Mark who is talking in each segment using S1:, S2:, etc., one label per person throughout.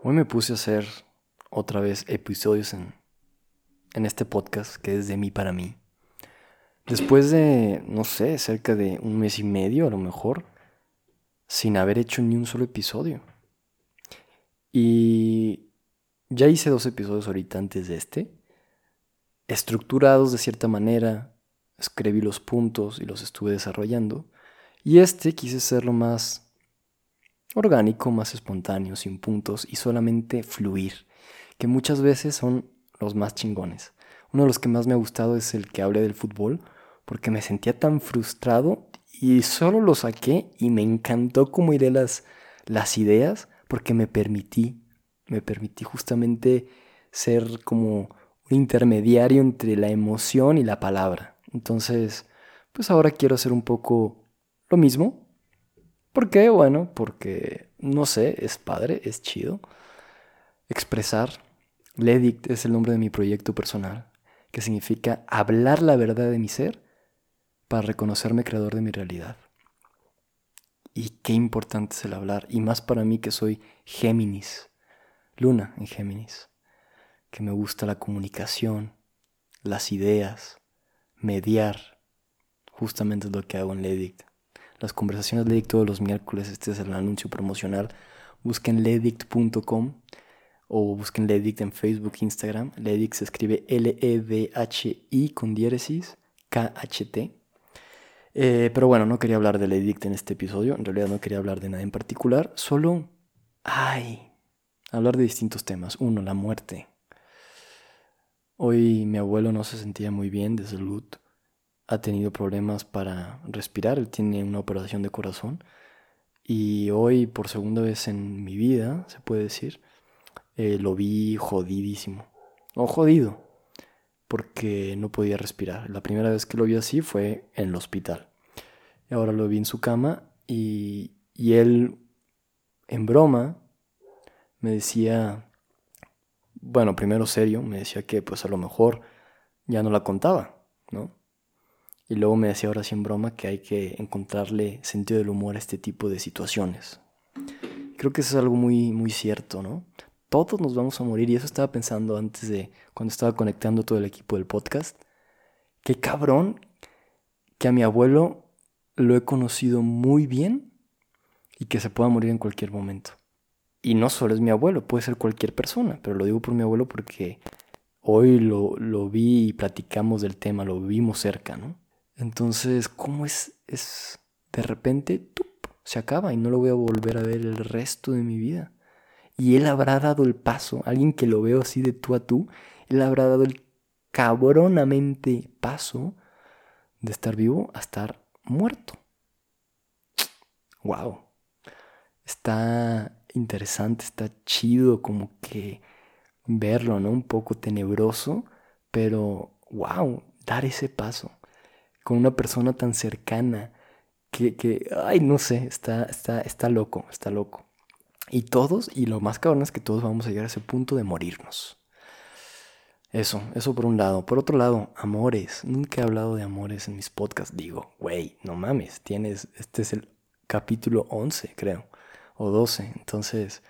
S1: Hoy me puse a hacer otra vez episodios en, en este podcast que es de mí para mí. Después de, no sé, cerca de un mes y medio a lo mejor, sin haber hecho ni un solo episodio. Y ya hice dos episodios ahorita antes de este, estructurados de cierta manera, escribí los puntos y los estuve desarrollando. Y este quise hacerlo más orgánico, más espontáneo, sin puntos y solamente fluir, que muchas veces son los más chingones. Uno de los que más me ha gustado es el que hable del fútbol, porque me sentía tan frustrado y solo lo saqué y me encantó cómo iré las, las ideas, porque me permití, me permití justamente ser como un intermediario entre la emoción y la palabra. Entonces, pues ahora quiero hacer un poco lo mismo, ¿Por qué? Bueno, porque, no sé, es padre, es chido. Expresar. Ledict es el nombre de mi proyecto personal, que significa hablar la verdad de mi ser para reconocerme creador de mi realidad. Y qué importante es el hablar, y más para mí que soy Géminis, luna en Géminis, que me gusta la comunicación, las ideas, mediar, justamente es lo que hago en Ledict las conversaciones Ledict todos los miércoles. Este es el anuncio promocional. Busquen ledict.com o busquen Ledict en Facebook, Instagram. Ledict se escribe L-E-D-H-I con diéresis, K-H-T. Eh, pero bueno, no quería hablar de Ledict en este episodio. En realidad no quería hablar de nada en particular. Solo, ay, hablar de distintos temas. Uno, la muerte. Hoy mi abuelo no se sentía muy bien de salud ha tenido problemas para respirar, él tiene una operación de corazón y hoy por segunda vez en mi vida, se puede decir, eh, lo vi jodidísimo, o jodido, porque no podía respirar. La primera vez que lo vi así fue en el hospital. Y ahora lo vi en su cama y, y él, en broma, me decía, bueno, primero serio, me decía que pues a lo mejor ya no la contaba, ¿no? Y luego me decía ahora sin broma que hay que encontrarle sentido del humor a este tipo de situaciones. Creo que eso es algo muy, muy cierto, ¿no? Todos nos vamos a morir y eso estaba pensando antes de cuando estaba conectando todo el equipo del podcast. Qué cabrón que a mi abuelo lo he conocido muy bien y que se pueda morir en cualquier momento. Y no solo es mi abuelo, puede ser cualquier persona, pero lo digo por mi abuelo porque hoy lo, lo vi y platicamos del tema, lo vimos cerca, ¿no? Entonces, ¿cómo es? Es de repente, se acaba y no lo voy a volver a ver el resto de mi vida. Y él habrá dado el paso, alguien que lo veo así de tú a tú, él habrá dado el cabronamente paso de estar vivo a estar muerto. Wow. Está interesante, está chido como que verlo, ¿no? Un poco tenebroso, pero wow, dar ese paso con una persona tan cercana que, que ay, no sé, está, está, está loco, está loco. Y todos, y lo más cabrón es que todos vamos a llegar a ese punto de morirnos. Eso, eso por un lado. Por otro lado, amores. Nunca he hablado de amores en mis podcasts. Digo, güey, no mames, tienes, este es el capítulo 11, creo, o 12. Entonces,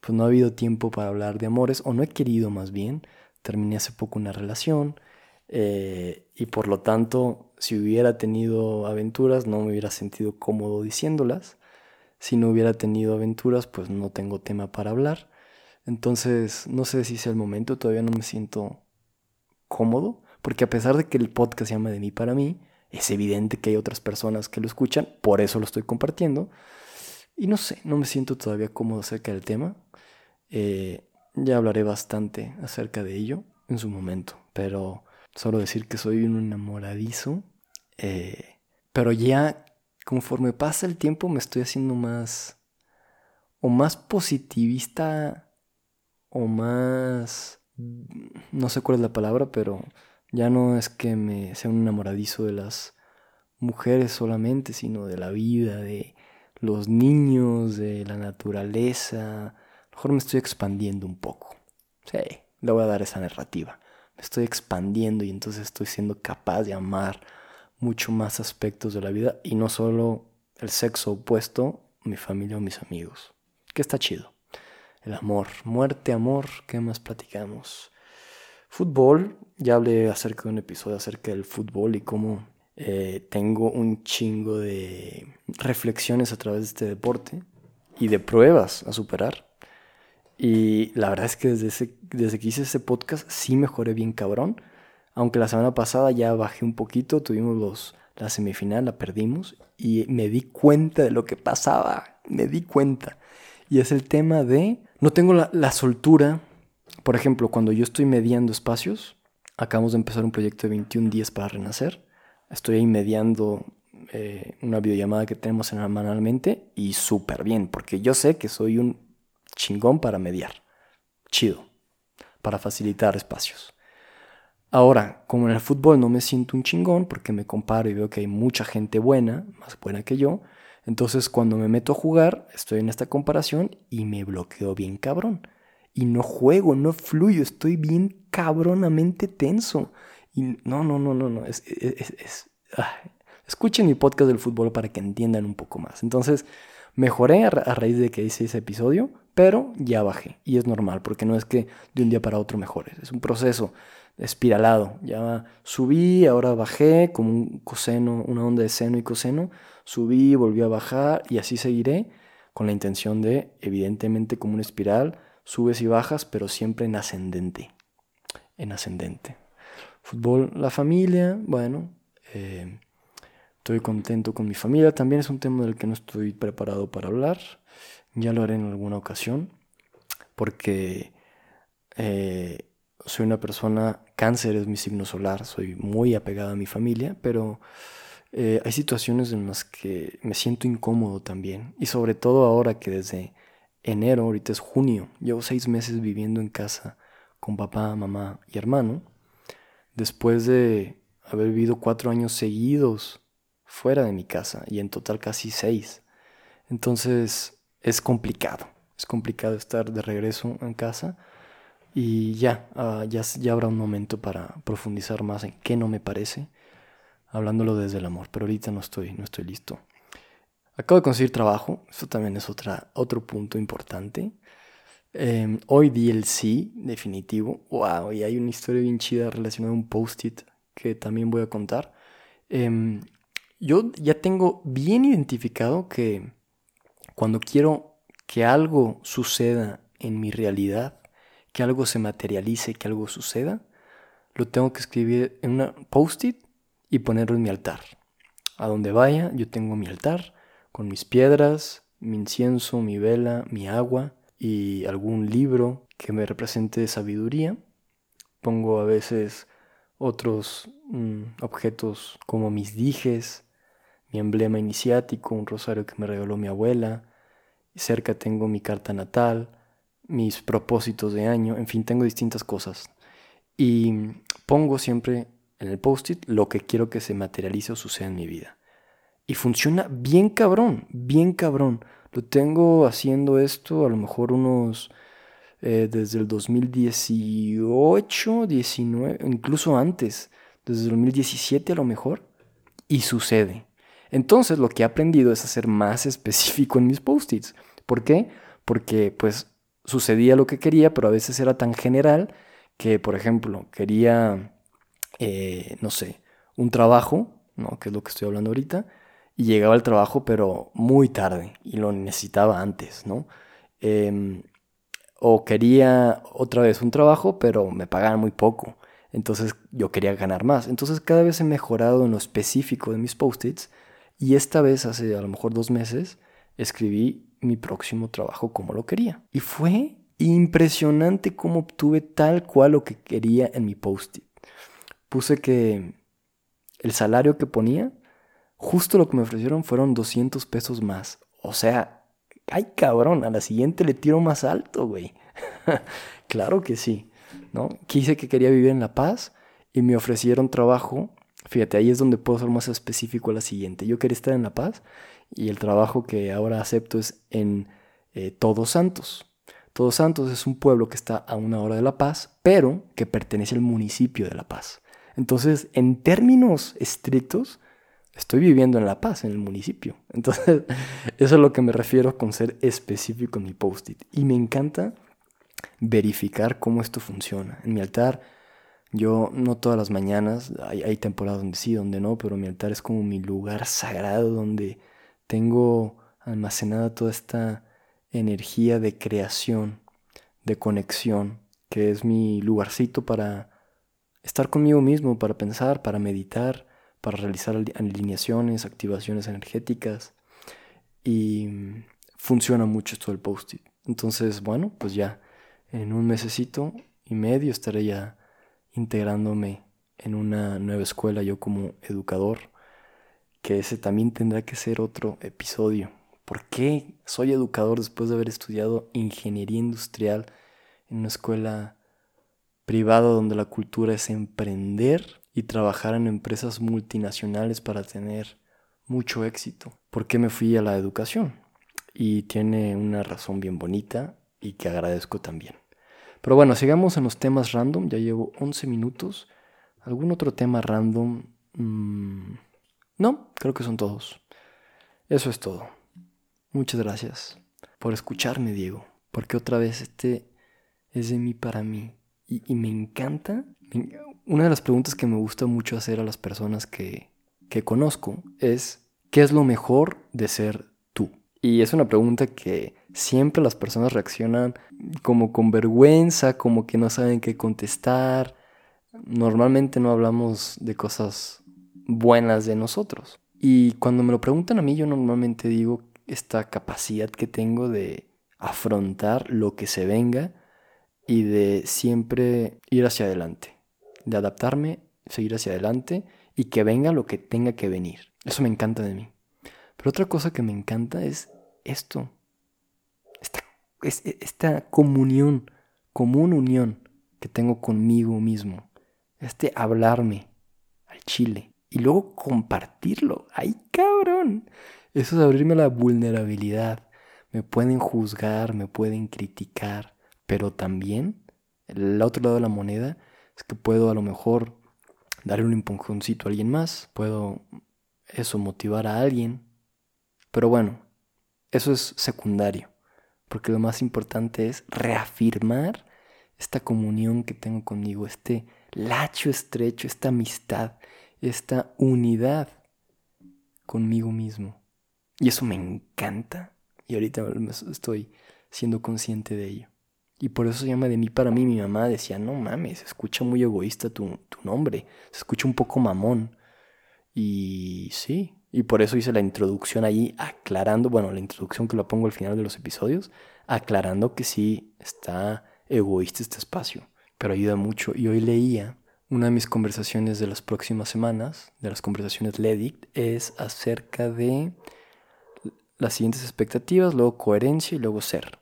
S1: pues no ha habido tiempo para hablar de amores, o no he querido más bien. Terminé hace poco una relación, eh, y por lo tanto, si hubiera tenido aventuras, no me hubiera sentido cómodo diciéndolas. Si no hubiera tenido aventuras, pues no tengo tema para hablar. Entonces, no sé si es el momento, todavía no me siento cómodo, porque a pesar de que el podcast se llama de mí para mí, es evidente que hay otras personas que lo escuchan, por eso lo estoy compartiendo. Y no sé, no me siento todavía cómodo acerca del tema. Eh, ya hablaré bastante acerca de ello en su momento, pero Solo decir que soy un enamoradizo. Eh, pero ya conforme pasa el tiempo me estoy haciendo más... O más positivista. O más... No sé cuál es la palabra, pero ya no es que me sea un enamoradizo de las mujeres solamente, sino de la vida, de los niños, de la naturaleza. A lo mejor me estoy expandiendo un poco. Sí, le voy a dar esa narrativa estoy expandiendo y entonces estoy siendo capaz de amar mucho más aspectos de la vida y no solo el sexo opuesto, mi familia o mis amigos, que está chido. el amor. Muerte, amor, ¿qué más platicamos? Fútbol, ya hablé acerca de un episodio acerca del fútbol y cómo eh, tengo un chingo de reflexiones a través de este deporte y de pruebas a superar. Y la verdad es que desde, desde que hice ese podcast sí mejoré bien cabrón. Aunque la semana pasada ya bajé un poquito, tuvimos los, la semifinal, la perdimos y me di cuenta de lo que pasaba. Me di cuenta. Y es el tema de... No tengo la, la soltura. Por ejemplo, cuando yo estoy mediando espacios, acabamos de empezar un proyecto de 21 días para renacer. Estoy ahí mediando eh, una videollamada que tenemos semanalmente y súper bien, porque yo sé que soy un chingón para mediar. Chido. Para facilitar espacios. Ahora, como en el fútbol no me siento un chingón porque me comparo y veo que hay mucha gente buena, más buena que yo, entonces cuando me meto a jugar estoy en esta comparación y me bloqueo bien cabrón. Y no juego, no fluyo, estoy bien cabronamente tenso. Y no, no, no, no, no, es, Escuchen mi podcast del fútbol para que entiendan un poco más. Entonces, mejoré a, raíz de que hice ese episodio, pero ya bajé. Y es normal, porque no es que de un día para otro mejores. Es un proceso espiralado. Ya subí, ahora bajé, como un coseno, una onda de seno y coseno. Subí, volví a bajar y así seguiré con la intención de, evidentemente, como una espiral, subes y bajas, pero siempre en ascendente. En ascendente. Fútbol, la familia, bueno. Eh, Estoy contento con mi familia. También es un tema del que no estoy preparado para hablar. Ya lo haré en alguna ocasión. Porque eh, soy una persona, cáncer es mi signo solar, soy muy apegada a mi familia, pero eh, hay situaciones en las que me siento incómodo también. Y sobre todo ahora que desde enero, ahorita es junio, llevo seis meses viviendo en casa con papá, mamá y hermano. Después de haber vivido cuatro años seguidos fuera de mi casa y en total casi seis. Entonces es complicado, es complicado estar de regreso en casa y ya, ah, ya, ya habrá un momento para profundizar más en qué no me parece, hablándolo desde el amor, pero ahorita no estoy, no estoy listo. Acabo de conseguir trabajo, eso también es otra, otro punto importante. Em, hoy di el sí definitivo. Wow, y hay una historia bien chida relacionada a un post-it que también voy a contar. Em, yo ya tengo bien identificado que cuando quiero que algo suceda en mi realidad, que algo se materialice, que algo suceda, lo tengo que escribir en un post-it y ponerlo en mi altar. A donde vaya, yo tengo mi altar con mis piedras, mi incienso, mi vela, mi agua y algún libro que me represente sabiduría. Pongo a veces otros mm, objetos como mis dijes, mi emblema iniciático, un rosario que me regaló mi abuela, cerca tengo mi carta natal, mis propósitos de año, en fin, tengo distintas cosas. Y pongo siempre en el post-it lo que quiero que se materialice o suceda en mi vida. Y funciona bien cabrón, bien cabrón. Lo tengo haciendo esto a lo mejor unos... Eh, desde el 2018, 19, incluso antes, desde el 2017 a lo mejor, y sucede. Entonces lo que he aprendido es a ser más específico en mis post-its. ¿Por qué? Porque pues sucedía lo que quería, pero a veces era tan general que, por ejemplo, quería, eh, no sé, un trabajo, ¿no? que es lo que estoy hablando ahorita, y llegaba al trabajo pero muy tarde y lo necesitaba antes, ¿no? Em, o quería otra vez un trabajo, pero me pagaban muy poco. Entonces yo quería ganar más. Entonces cada vez he mejorado en lo específico de mis post-its y esta vez, hace a lo mejor dos meses, escribí mi próximo trabajo como lo quería. Y fue impresionante cómo obtuve tal cual lo que quería en mi post-it. Puse que el salario que ponía, justo lo que me ofrecieron fueron 200 pesos más. O sea, ay cabrón, a la siguiente le tiro más alto, güey. claro que sí, ¿no? Quise que quería vivir en La Paz y me ofrecieron trabajo Fíjate, ahí es donde puedo ser más específico a la siguiente. Yo quería estar en La Paz y el trabajo que ahora acepto es en eh, Todos Santos. Todos Santos es un pueblo que está a una hora de La Paz, pero que pertenece al municipio de La Paz. Entonces, en términos estrictos, estoy viviendo en La Paz, en el municipio. Entonces, eso es lo que me refiero con ser específico en mi post-it. Y me encanta verificar cómo esto funciona. En mi altar, yo no todas las mañanas, hay, temporadas donde sí, donde no, pero mi altar es como mi lugar sagrado donde tengo almacenada toda esta energía de creación, de conexión, que es mi lugarcito para estar conmigo mismo, para pensar, para meditar, para realizar alineaciones, activaciones energéticas. Y funciona mucho esto del post-it. Entonces, bueno, pues ya en un mesecito y medio estaré ya integrándome en una nueva escuela yo como educador, que ese también tendrá que ser otro episodio. ¿Por qué soy educador después de haber estudiado ingeniería industrial en una escuela privada donde la cultura es emprender y trabajar en empresas multinacionales para tener mucho éxito? ¿Por qué me fui a la educación? Y tiene una razón bien bonita y que agradezco también. Pero bueno, sigamos en los temas random. Ya llevo 11 minutos. ¿Algún otro tema random? Mm, no, creo que son todos. Eso es todo. Muchas gracias por escucharme, Diego. Porque otra vez este es de mí para mí. Y, me encanta. Una de las preguntas que me gusta mucho hacer a las personas que, que conozco es, ¿qué es lo mejor de ser? Y es una pregunta que siempre las personas reaccionan como con vergüenza, como que no saben qué contestar. Normalmente no hablamos de cosas buenas de nosotros. Y cuando me lo preguntan a mí, yo normalmente digo esta capacidad que tengo de afrontar lo que se venga y de siempre ir hacia adelante, de adaptarme, seguir hacia adelante y que venga lo que tenga que venir. Eso me encanta de mí. Pero otra cosa que me encanta es esto, esta, comunión, común unión que tengo conmigo mismo, este hablarme al chile y luego compartirlo. ¡Ay, cabrón! Eso es abrirme a la vulnerabilidad. Me pueden juzgar, me pueden criticar, pero también el otro lado de la moneda es que puedo a lo mejor darle un empujoncito a alguien más, puedo eso motivar a alguien, pero bueno, eso es secundario, porque lo más importante es reafirmar esta comunión que tengo conmigo, este lacho estrecho, esta amistad, esta unidad conmigo mismo. Y eso me encanta. Y ahorita estoy siendo consciente de ello. Y por eso se llama de mí para mí. Mi mamá decía, no mames, se escucha muy egoísta tu, tu nombre. Se escucha un poco mamón. Y sí, y por eso hice la introducción ahí aclarando, bueno, la introducción que lo pongo al final de los episodios, aclarando que sí está egoísta este espacio, pero ayuda mucho. Y hoy leía una de mis conversaciones de las próximas semanas, de las conversaciones LEDIC, es acerca de las siguientes expectativas, luego coherencia y luego ser.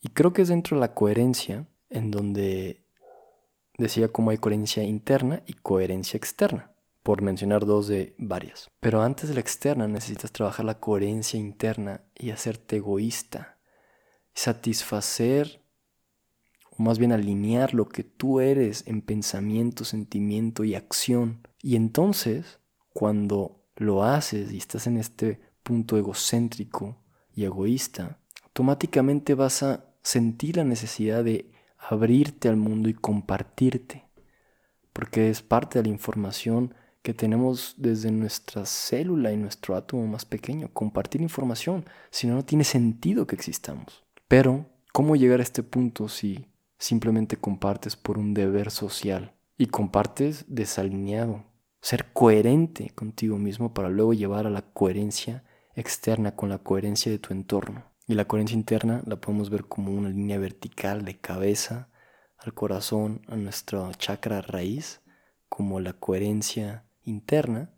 S1: Y creo que es dentro de la coherencia en donde decía cómo hay coherencia interna y coherencia externa por mencionar dos de varias. Pero antes de la externa necesitas trabajar la coherencia interna y hacerte egoísta. Satisfacer, o más bien alinear lo que tú eres en pensamiento, sentimiento y acción. Y entonces, cuando lo haces y estás en este punto egocéntrico y egoísta, automáticamente vas a sentir la necesidad de abrirte al mundo y compartirte, porque es parte de la información que tenemos desde nuestra célula y nuestro átomo más pequeño, compartir información, si no, no tiene sentido que existamos. Pero, ¿cómo llegar a este punto si simplemente compartes por un deber social y compartes desalineado? Ser coherente contigo mismo para luego llevar a la coherencia externa con la coherencia de tu entorno. Y la coherencia interna la podemos ver como una línea vertical de cabeza al corazón, a nuestra chakra raíz, como la coherencia interna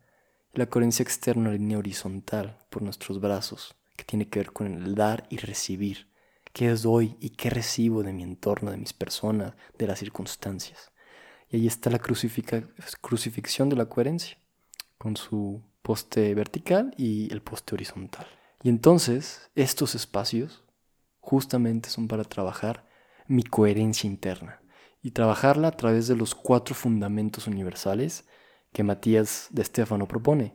S1: y la coherencia externa, la línea horizontal por nuestros brazos, que tiene que ver con el dar y recibir. ¿Qué doy y qué recibo de mi entorno, de mis personas, de las circunstancias? Y ahí está la crucifixión de la coherencia, con su poste vertical y el poste horizontal. Y entonces estos espacios justamente son para trabajar mi coherencia interna y trabajarla a través de los cuatro fundamentos universales que Matías de Stefano propone.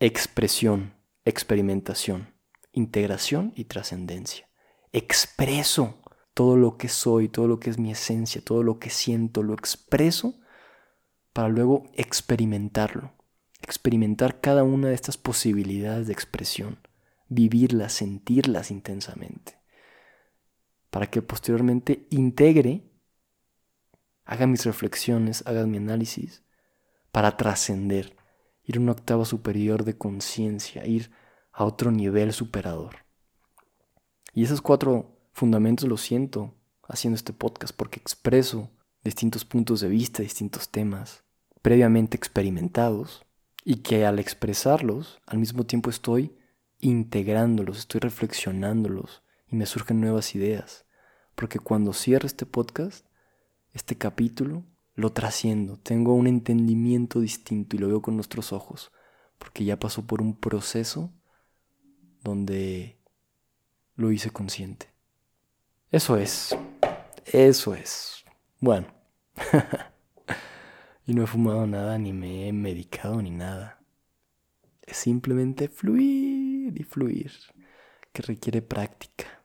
S1: expresión, experimentación, integración y trascendencia. Expreso todo lo que soy, todo lo que es mi esencia, todo lo que siento, lo expreso para luego experimentarlo. Experimentar cada una de estas posibilidades de expresión, vivirlas, sentirlas intensamente, para que posteriormente integre, haga mis reflexiones, haga mi análisis, para trascender, ir a una octava superior de conciencia, ir a otro nivel superador. Y esos cuatro fundamentos los siento haciendo este podcast porque expreso distintos puntos de vista, distintos temas previamente experimentados y que al expresarlos al mismo tiempo estoy integrándolos, estoy reflexionándolos y me surgen nuevas ideas. Porque cuando cierro este podcast, este capítulo, lo trasciendo, tengo un entendimiento distinto y lo veo con nuestros ojos, porque ya pasó por un proceso donde lo hice consciente. Eso es, eso es. Bueno, y no he fumado nada, ni me he medicado, ni nada. Es simplemente fluir y fluir, que requiere práctica.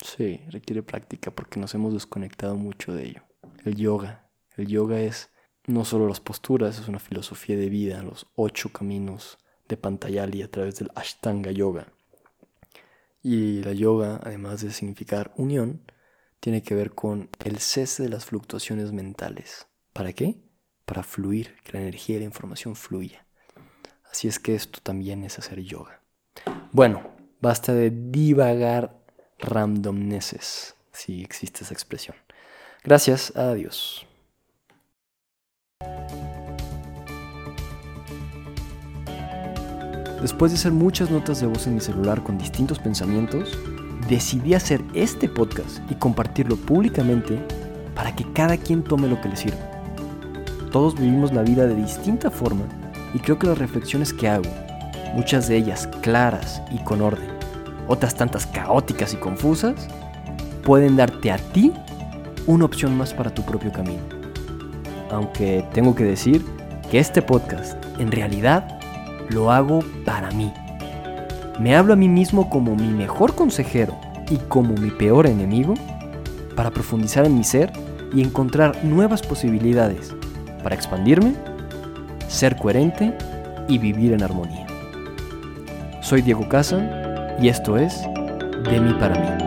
S1: Sí, requiere práctica porque nos hemos desconectado mucho de ello. El yoga, el yoga es no solo las posturas, es una filosofía de vida, los ocho caminos de Pantayali a través del Ashtanga Yoga. Y la yoga, además de significar unión, tiene que ver con el cese de las fluctuaciones mentales. ¿Para qué? Para fluir, que la energía y la información fluya. Así es que esto también es hacer yoga. Bueno, basta de divagar randomnesses, si existe esa expresión. Gracias, adiós. Después de hacer muchas notas de voz en mi celular con distintos pensamientos, decidí hacer este podcast y compartirlo públicamente para que cada quien tome lo que le sirva. Todos vivimos la vida de distinta forma y creo que las reflexiones que hago, muchas de ellas claras y con orden, otras tantas caóticas y confusas, pueden darte a ti una opción más para tu propio camino. Aunque tengo que decir que este podcast en realidad lo hago para mí. Me hablo a mí mismo como mi mejor consejero y como mi peor enemigo para profundizar en mi ser y encontrar nuevas posibilidades para expandirme, ser coherente y vivir en armonía. Soy Diego Casa y esto es De mí para mí.